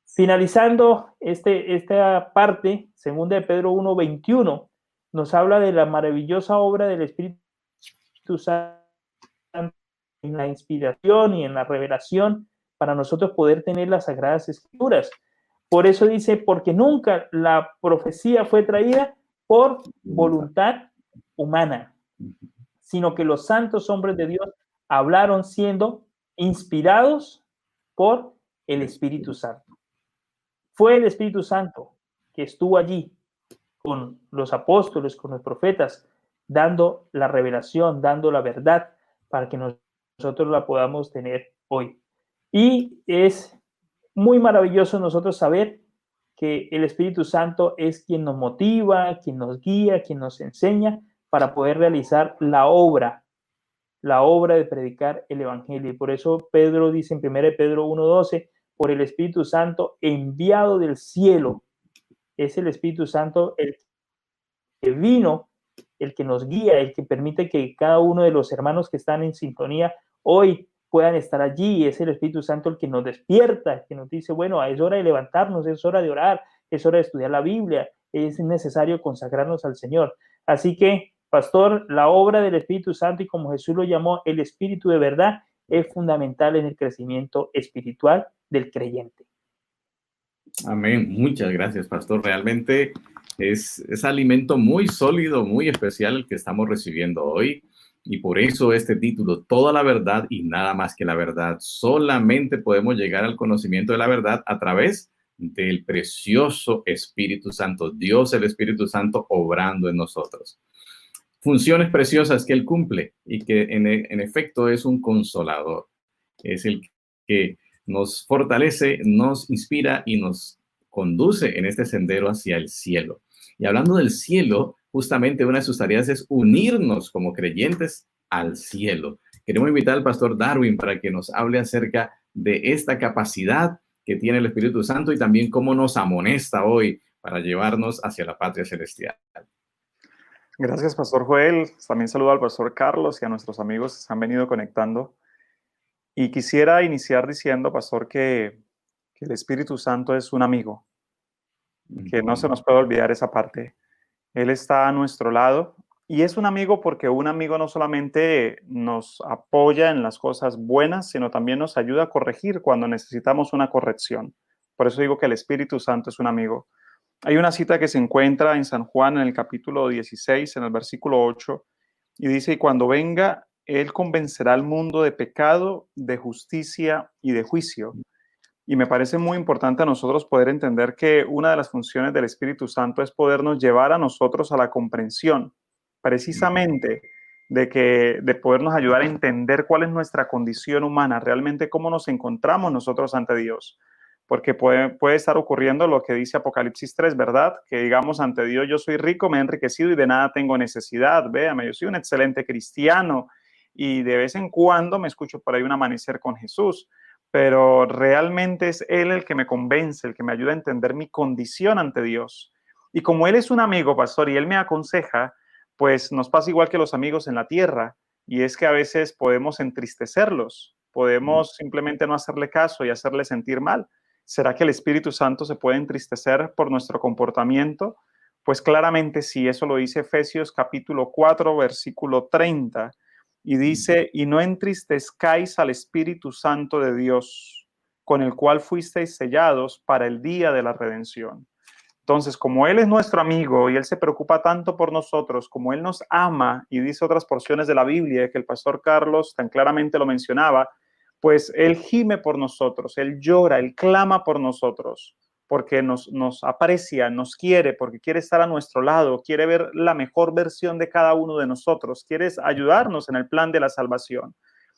Finalizando este, esta parte, segunda de Pedro 1.21, nos habla de la maravillosa obra del Espíritu Santo en la inspiración y en la revelación para nosotros poder tener las sagradas escrituras. Por eso dice, porque nunca la profecía fue traída por voluntad humana, sino que los santos hombres de Dios hablaron siendo inspirados por el Espíritu Santo. Fue el Espíritu Santo que estuvo allí con los apóstoles, con los profetas, dando la revelación, dando la verdad para que nosotros la podamos tener hoy. Y es muy maravilloso nosotros saber que el Espíritu Santo es quien nos motiva, quien nos guía, quien nos enseña para poder realizar la obra, la obra de predicar el Evangelio. Y por eso Pedro dice en 1 Pedro 1.12, por el Espíritu Santo enviado del cielo. Es el Espíritu Santo el que vino, el que nos guía, el que permite que cada uno de los hermanos que están en sintonía hoy puedan estar allí. Es el Espíritu Santo el que nos despierta, que nos dice, bueno, es hora de levantarnos, es hora de orar, es hora de estudiar la Biblia, es necesario consagrarnos al Señor. Así que, pastor, la obra del Espíritu Santo y como Jesús lo llamó, el Espíritu de verdad, es fundamental en el crecimiento espiritual del creyente. Amén. Muchas gracias, pastor. Realmente es, es alimento muy sólido, muy especial el que estamos recibiendo hoy. Y por eso este título, Toda la verdad y nada más que la verdad. Solamente podemos llegar al conocimiento de la verdad a través del precioso Espíritu Santo, Dios el Espíritu Santo obrando en nosotros. Funciones preciosas que Él cumple y que en, en efecto es un consolador. Es el que nos fortalece, nos inspira y nos conduce en este sendero hacia el cielo. Y hablando del cielo, justamente una de sus tareas es unirnos como creyentes al cielo. Queremos invitar al pastor Darwin para que nos hable acerca de esta capacidad que tiene el Espíritu Santo y también cómo nos amonesta hoy para llevarnos hacia la patria celestial. Gracias, Pastor Joel. También saludo al Pastor Carlos y a nuestros amigos que se han venido conectando. Y quisiera iniciar diciendo, Pastor, que, que el Espíritu Santo es un amigo, que no se nos puede olvidar esa parte. Él está a nuestro lado y es un amigo porque un amigo no solamente nos apoya en las cosas buenas, sino también nos ayuda a corregir cuando necesitamos una corrección. Por eso digo que el Espíritu Santo es un amigo. Hay una cita que se encuentra en San Juan en el capítulo 16, en el versículo 8, y dice, y cuando venga, Él convencerá al mundo de pecado, de justicia y de juicio. Y me parece muy importante a nosotros poder entender que una de las funciones del Espíritu Santo es podernos llevar a nosotros a la comprensión, precisamente de que de podernos ayudar a entender cuál es nuestra condición humana, realmente cómo nos encontramos nosotros ante Dios. Porque puede, puede estar ocurriendo lo que dice Apocalipsis 3, ¿verdad? Que digamos ante Dios, yo soy rico, me he enriquecido y de nada tengo necesidad. Véame, yo soy un excelente cristiano y de vez en cuando me escucho por ahí un amanecer con Jesús pero realmente es Él el que me convence, el que me ayuda a entender mi condición ante Dios. Y como Él es un amigo, pastor, y Él me aconseja, pues nos pasa igual que los amigos en la tierra, y es que a veces podemos entristecerlos, podemos simplemente no hacerle caso y hacerle sentir mal. ¿Será que el Espíritu Santo se puede entristecer por nuestro comportamiento? Pues claramente sí, eso lo dice Efesios capítulo 4, versículo 30 y dice, y no entristezcáis al Espíritu Santo de Dios, con el cual fuisteis sellados para el día de la redención. Entonces, como Él es nuestro amigo y Él se preocupa tanto por nosotros, como Él nos ama, y dice otras porciones de la Biblia que el pastor Carlos tan claramente lo mencionaba, pues Él gime por nosotros, Él llora, Él clama por nosotros, porque nos, nos aprecia, nos quiere, porque quiere estar a nuestro lado, quiere ver la mejor versión de cada uno de nosotros, quiere ayudarnos en el plan de la salvación.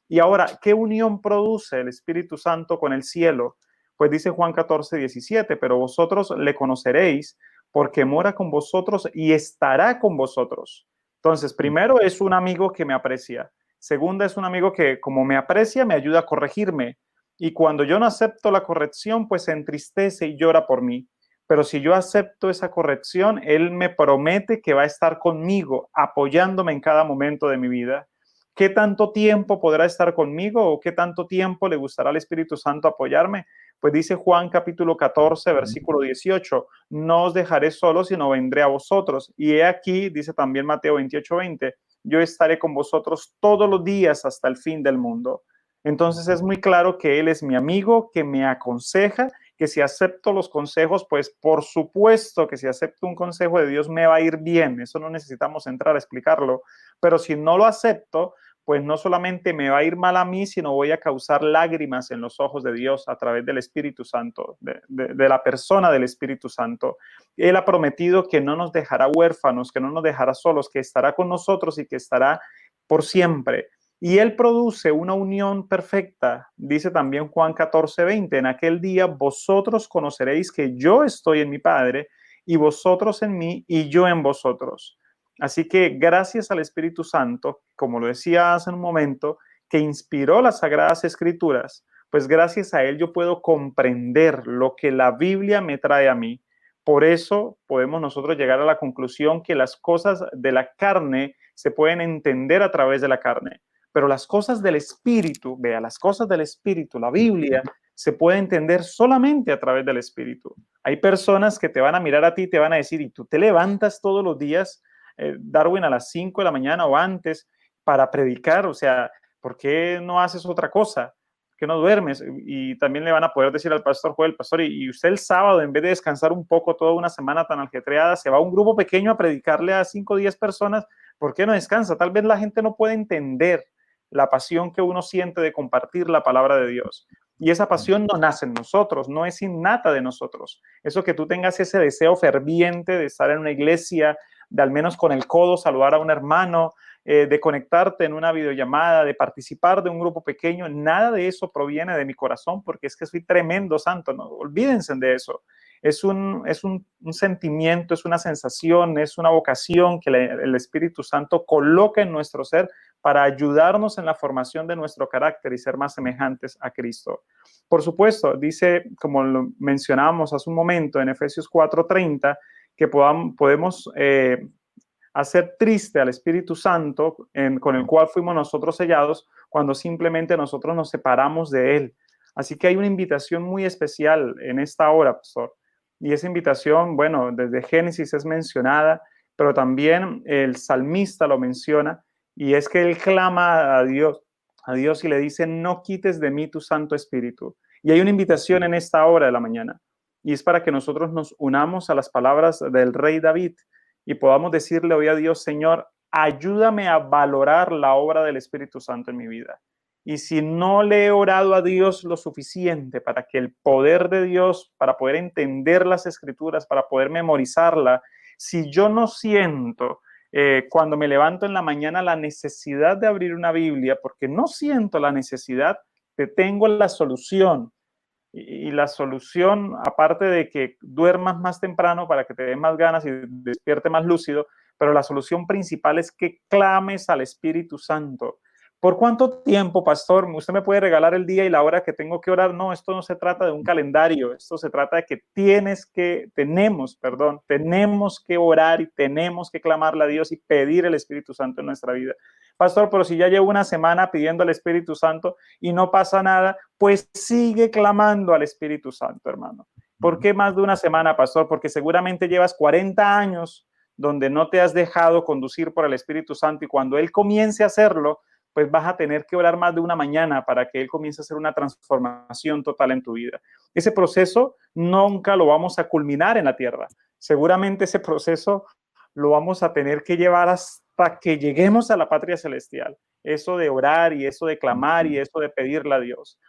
Y ahora, ¿qué unión produce el Espíritu Santo con el cielo? Pues dice Juan 14, 17, pero vosotros le conoceréis porque mora con vosotros y estará con vosotros. Entonces, primero es un amigo que me aprecia. Segunda es un amigo que como me aprecia, me ayuda a corregirme. Y cuando yo no acepto la corrección, pues se entristece y llora por mí. Pero si yo acepto esa corrección, Él me promete que va a estar conmigo, apoyándome en cada momento de mi vida. ¿Qué tanto tiempo podrá estar conmigo o qué tanto tiempo le gustará al Espíritu Santo apoyarme? Pues dice Juan capítulo 14, versículo 18, no os dejaré solo, sino vendré a vosotros. Y he aquí, dice también Mateo 28, 20, yo estaré con vosotros todos los días hasta el fin del mundo. Entonces es muy claro que Él es mi amigo, que me aconseja, que si acepto los consejos, pues por supuesto que si acepto un consejo de Dios me va a ir bien. Eso no necesitamos entrar a explicarlo. Pero si no lo acepto, pues no solamente me va a ir mal a mí, sino voy a causar lágrimas en los ojos de Dios a través del Espíritu Santo, de, de, la persona del Espíritu Santo. Él ha prometido que no nos dejará huérfanos, que no nos dejará solos, que estará con nosotros y que estará por siempre. Y Él produce una unión perfecta, dice también Juan 14, 20, en aquel día vosotros conoceréis que yo estoy en mi Padre y vosotros en mí y yo en vosotros. Así que gracias al Espíritu Santo, como lo decía hace un momento, que inspiró las sagradas escrituras, pues gracias a Él yo puedo comprender lo que la Biblia me trae a mí. Por eso podemos nosotros llegar a la conclusión que las cosas de la carne se pueden entender a través de la carne pero las cosas del Espíritu, vea, las cosas del Espíritu, la Biblia, se puede entender solamente a través del Espíritu. Hay personas que te van a mirar a ti y te van a decir, y tú te levantas todos los días, eh, Darwin, a las 5 de la mañana o antes para predicar, o sea, ¿por qué no haces otra cosa? ¿Por qué no duermes? Y también le van a poder decir al pastor Joel, pastor, y usted el sábado, en vez de descansar un poco toda una semana tan algetreada, se va a un grupo pequeño a predicarle a 5 o 10 personas, ¿por qué no descansa? Tal vez la gente no puede entender la pasión que uno siente de compartir la palabra de Dios. Y esa pasión no nace en nosotros, no es innata de nosotros. Eso que tú tengas ese deseo ferviente de estar en una iglesia, de al menos con el codo saludar a un hermano, eh, de conectarte en una videollamada, de participar de un grupo pequeño, nada de eso proviene de mi corazón porque es que soy tremendo santo, no olvídense de eso. Es un, es un, sentimiento, es una sensación, es una vocación que el Espíritu Santo coloca en nuestro ser para ayudarnos en la formación de nuestro carácter y ser más semejantes a Cristo. Por supuesto, dice, como lo mencionábamos hace un momento en Efesios 4:30, que podamos, podemos eh, hacer triste al Espíritu Santo con el cual fuimos nosotros sellados cuando simplemente nosotros nos separamos de Él. Así que hay una invitación muy especial en esta hora, pastor. Y esa invitación, bueno, desde Génesis es mencionada, pero también el salmista lo menciona y es que él clama a Dios, a Dios y le dice, no quites de mí tu Santo Espíritu. Y hay una invitación en esta hora de la mañana, y es para que nosotros nos unamos a las palabras del rey David y podamos decirle hoy a Dios, Señor, ayúdame a valorar la obra del Espíritu Santo en mi vida. Y si no le he orado a Dios lo suficiente para que el poder de Dios, para poder entender las escrituras, para poder memorizarla, si yo no siento eh, cuando me levanto en la mañana la necesidad de abrir una Biblia, porque no siento la necesidad, te tengo la solución. Y, la solución, aparte de que duermas más temprano para que te den más ganas y despierte más lúcido, pero la solución principal es que clames al Espíritu Santo ¿Por cuánto tiempo, pastor? Usted me puede regalar el día y la hora que tengo que orar. No, esto no se trata de un calendario. Esto se trata de que tienes que, tenemos, perdón, tenemos que orar y tenemos que clamarle a Dios y pedir el Espíritu Santo en nuestra vida. Pastor, pero si ya llevo una semana pidiendo al Espíritu Santo y no pasa nada, pues sigue clamando al Espíritu Santo, hermano. ¿Por qué más de una semana, pastor? Porque seguramente llevas 40 años donde no te has dejado conducir por el Espíritu Santo y cuando Él comience a hacerlo, pues vas a tener que orar más de una mañana para que Él comience a hacer una transformación total en tu vida. Ese proceso nunca lo vamos a culminar en la tierra. Seguramente ese proceso lo vamos a tener que llevar hasta que lleguemos a la patria celestial. Eso de orar y eso de clamar y eso de pedirle a Dios.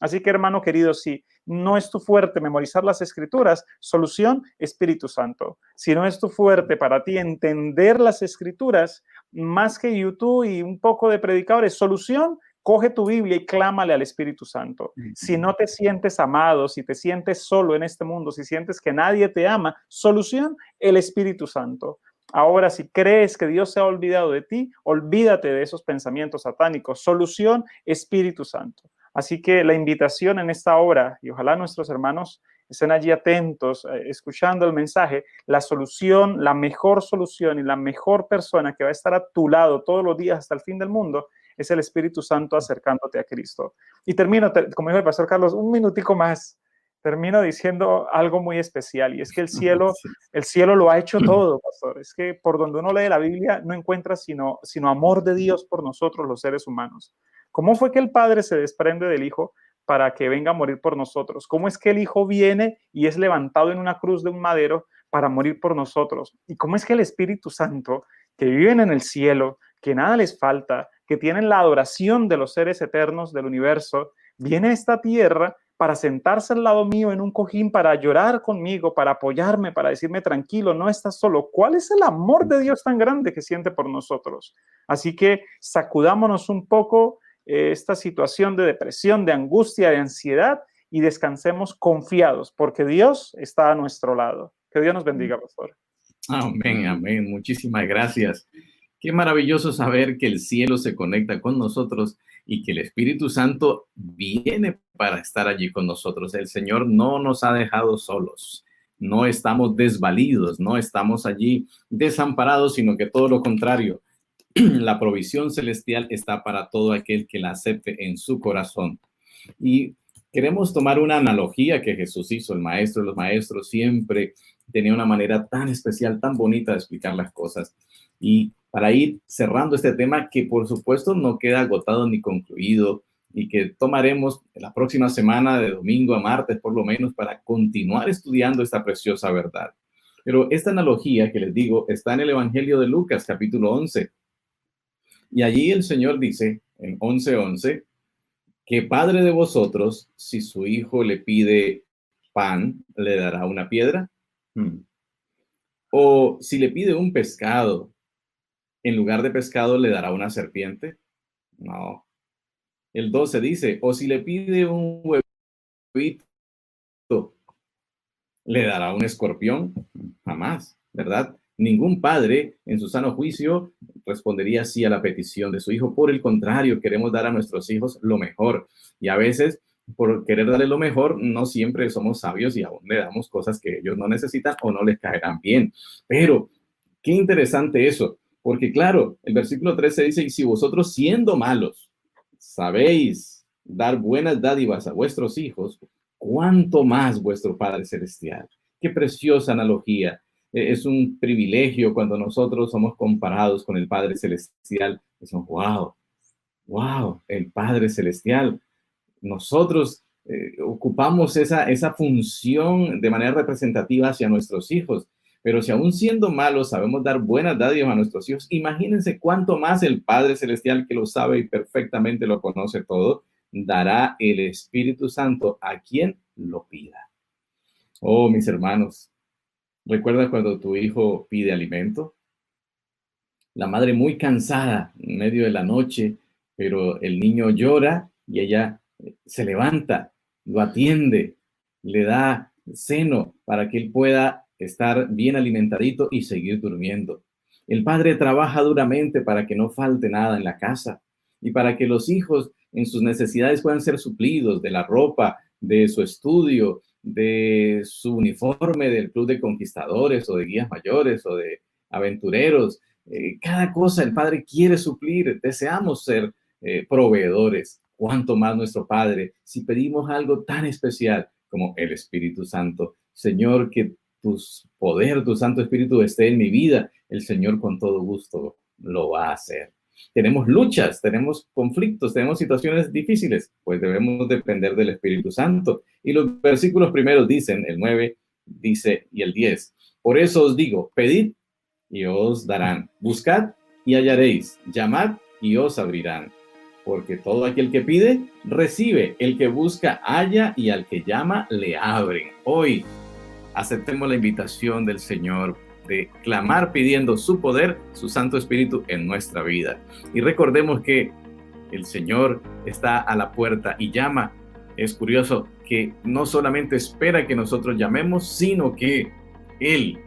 Así que hermano querido, si no es tu fuerte memorizar las escrituras, solución, Espíritu Santo. Si no es tu fuerte para ti entender las escrituras, más que YouTube y un poco de predicadores, solución, coge tu Biblia y clámale al Espíritu Santo. Si no te sientes amado, si te sientes solo en este mundo, si sientes que nadie te ama, solución, el Espíritu Santo. Ahora, si crees que Dios se ha olvidado de ti, olvídate de esos pensamientos satánicos. Solución, Espíritu Santo. Así que la invitación en esta hora, y ojalá nuestros hermanos estén allí atentos, eh, escuchando el mensaje, la solución, la mejor solución y la mejor persona que va a estar a tu lado todos los días hasta el fin del mundo es el Espíritu Santo acercándote a Cristo. Y termino, como dijo el pastor Carlos, un minutico más. Termino diciendo algo muy especial y es que el [LAUGHS] cielo, el cielo lo ha hecho [CLEARS THROAT] todo, pastor. Es que por donde uno lee la Biblia no encuentra sino, sino amor de Dios por nosotros los seres humanos. ¿Cómo fue que el Padre se desprende del Hijo para que venga a morir por nosotros? ¿Cómo es que el Hijo viene y es levantado en una cruz de un madero para morir por nosotros? ¿Y cómo es que el Espíritu Santo, que viven en el cielo, que nada les falta, que tienen la adoración de los seres eternos del universo, viene a esta tierra para sentarse al lado mío en un cojín, para llorar conmigo, para apoyarme, para decirme tranquilo, no estás solo. ¿Cuál es el amor de Dios tan grande que siente por nosotros? Así que sacudámonos un poco esta situación de depresión, de angustia, de ansiedad y descansemos confiados, porque Dios está a nuestro lado. Que Dios nos bendiga, pastor. Amén, amén. Muchísimas gracias. Qué maravilloso saber que el cielo se conecta con nosotros y que el Espíritu Santo viene para estar allí con nosotros. El Señor no nos ha dejado solos. No estamos desvalidos, no estamos allí desamparados, sino que todo lo contrario. [CLEARS THROAT] La provisión celestial está para todo aquel que la acepte en su corazón. Y queremos tomar una analogía que Jesús hizo, el maestro los maestros, siempre tenía una manera tan especial, tan bonita de explicar las cosas. Y para ir cerrando este tema que por supuesto no queda agotado ni concluido y que tomaremos la próxima semana de domingo a martes por lo menos para continuar estudiando esta preciosa verdad. Pero esta analogía que les digo está en el Evangelio de Lucas capítulo 11. Y allí el Señor dice en 11:11 11, que padre de vosotros, si su hijo le pide pan, le dará una piedra. Hmm. O si le pide un pescado, en lugar de pescado le dará una serpiente? No. El 12 dice, o si le pide un huevito, le dará un escorpión? Jamás, ¿verdad? Ningún padre en su sano juicio respondería así a la petición de su hijo. Por el contrario, queremos dar a nuestros hijos lo mejor. Y a veces, por querer darle lo mejor, no siempre somos sabios y aún le damos cosas que ellos no necesitan o no les caerán bien. Pero, qué interesante eso. Porque claro, el versículo 13 dice, y si vosotros siendo malos sabéis dar buenas dádivas a vuestros hijos, ¿cuánto más vuestro Padre Celestial? Qué preciosa analogía. E, es un privilegio cuando nosotros somos comparados con el Padre Celestial. Decimos, wow, wow, el Padre Celestial. Nosotros eh, ocupamos esa, esa función de manera representativa hacia nuestros hijos. Pero si aún siendo malos sabemos dar buenas dádivas a nuestros hijos, imagínense cuánto más el Padre Celestial que lo sabe y perfectamente lo conoce todo, dará el Espíritu Santo a quien lo pida. Oh, mis hermanos, ¿recuerdas cuando tu hijo pide alimento? La madre muy cansada en medio de la noche, pero el niño llora y ella eh, se levanta, lo atiende, le da seno para que él pueda estar bien alimentadito y seguir durmiendo. El padre trabaja duramente para que no falte nada en la casa y para que los hijos en sus necesidades puedan ser suplidos de la ropa, de su estudio, de su uniforme del club de conquistadores o de guías mayores o de aventureros. Eh, cada cosa el Padre quiere suplir, deseamos ser eh, proveedores. Cuanto más nuestro Padre, si pedimos algo tan especial como el Espíritu Santo, Señor, que tu poder, tu Santo Espíritu esté en mi vida, el Señor con todo gusto lo va a hacer. Tenemos luchas, tenemos conflictos, tenemos situaciones difíciles, pues debemos depender del Espíritu Santo. Y los versículos primeros dicen, el 9 dice y el 10, por eso os digo, pedid y os darán, buscad y hallaréis, llamad y os abrirán porque todo aquel que pide, recibe, el que busca, halla y al que llama, le abren. Hoy aceptemos la invitación del Señor de clamar pidiendo su poder, su Santo Espíritu en nuestra vida. Y recordemos que el Señor está a la puerta y llama. Es curioso que no solamente espera que nosotros llamemos, sino que Él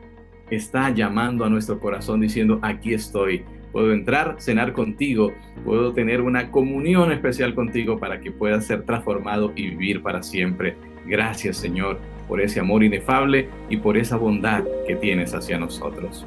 está llamando a nuestro corazón diciendo, aquí estoy, puedo entrar, cenar contigo, puedo tener una comunión especial contigo para que puedas ser transformado y vivir para siempre. Gracias Señor por ese amor inefable y por esa bondad que tienes hacia nosotros.